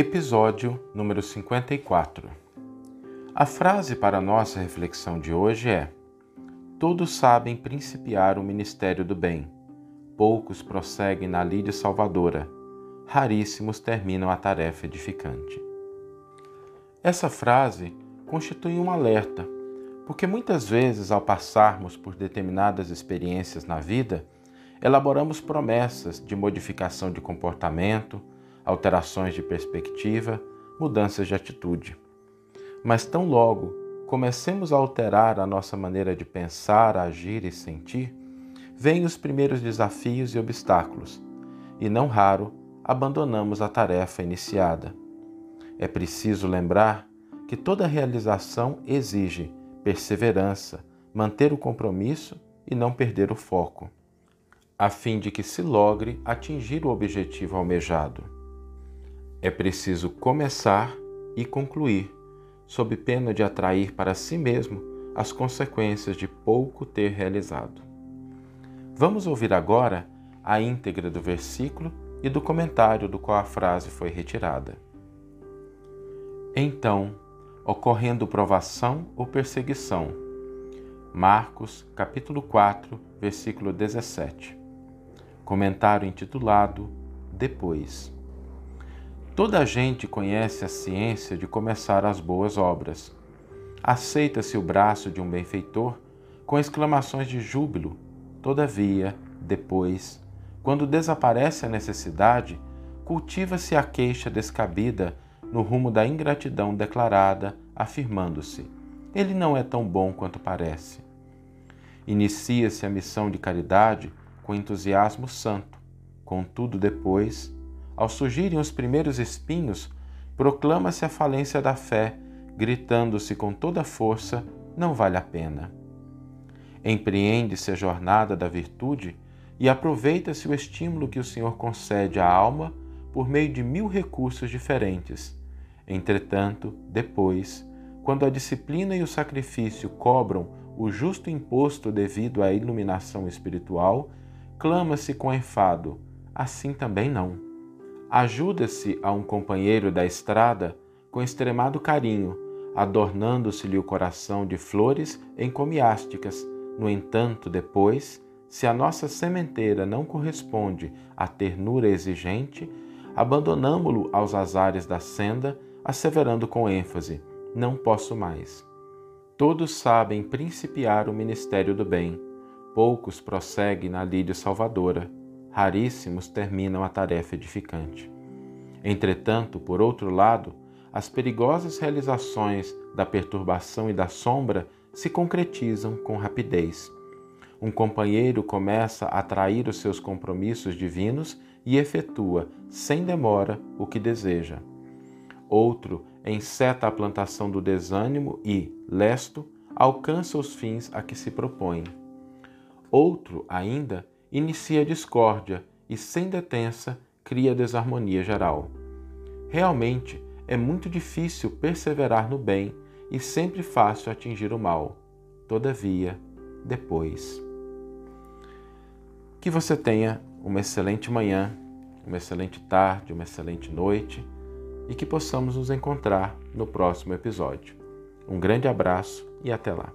Episódio número 54. A frase para nossa reflexão de hoje é: Todos sabem principiar o ministério do bem, poucos prosseguem na lide salvadora, raríssimos terminam a tarefa edificante. Essa frase constitui um alerta, porque muitas vezes, ao passarmos por determinadas experiências na vida, elaboramos promessas de modificação de comportamento, alterações de perspectiva, mudanças de atitude. Mas tão logo comecemos a alterar a nossa maneira de pensar, agir e sentir, vêm os primeiros desafios e obstáculos, e não raro abandonamos a tarefa iniciada. É preciso lembrar que toda realização exige perseverança, manter o compromisso e não perder o foco a fim de que se logre atingir o objetivo almejado. É preciso começar e concluir, sob pena de atrair para si mesmo as consequências de pouco ter realizado. Vamos ouvir agora a íntegra do versículo e do comentário do qual a frase foi retirada. Então, ocorrendo provação ou perseguição. Marcos, capítulo 4, versículo 17. Comentário intitulado Depois. Toda a gente conhece a ciência de começar as boas obras. Aceita-se o braço de um benfeitor com exclamações de júbilo. Todavia, depois, quando desaparece a necessidade, cultiva-se a queixa descabida no rumo da ingratidão declarada, afirmando-se: Ele não é tão bom quanto parece. Inicia-se a missão de caridade com entusiasmo santo. Contudo, depois, ao surgirem os primeiros espinhos, proclama-se a falência da fé, gritando-se com toda força: não vale a pena. Empreende-se a jornada da virtude e aproveita-se o estímulo que o Senhor concede à alma por meio de mil recursos diferentes. Entretanto, depois, quando a disciplina e o sacrifício cobram o justo imposto devido à iluminação espiritual, clama-se com enfado, assim também não. Ajuda-se a um companheiro da estrada com extremado carinho, adornando-se-lhe o coração de flores encomiásticas. No entanto, depois, se a nossa sementeira não corresponde à ternura exigente, abandonamo-lo aos azares da senda, asseverando com ênfase: Não posso mais. Todos sabem principiar o ministério do bem Poucos prosseguem na lide salvadora, raríssimos terminam a tarefa edificante. Entretanto, por outro lado, as perigosas realizações da perturbação e da sombra se concretizam com rapidez. Um companheiro começa a trair os seus compromissos divinos e efetua, sem demora, o que deseja. Outro enceta a plantação do desânimo e, lesto, alcança os fins a que se propõe. Outro, ainda, inicia discórdia e, sem detença, cria desarmonia geral. Realmente, é muito difícil perseverar no bem e sempre fácil atingir o mal. Todavia, depois. Que você tenha uma excelente manhã, uma excelente tarde, uma excelente noite e que possamos nos encontrar no próximo episódio. Um grande abraço e até lá.